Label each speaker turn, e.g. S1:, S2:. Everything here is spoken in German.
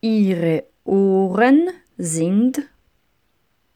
S1: Ihre Ohren sind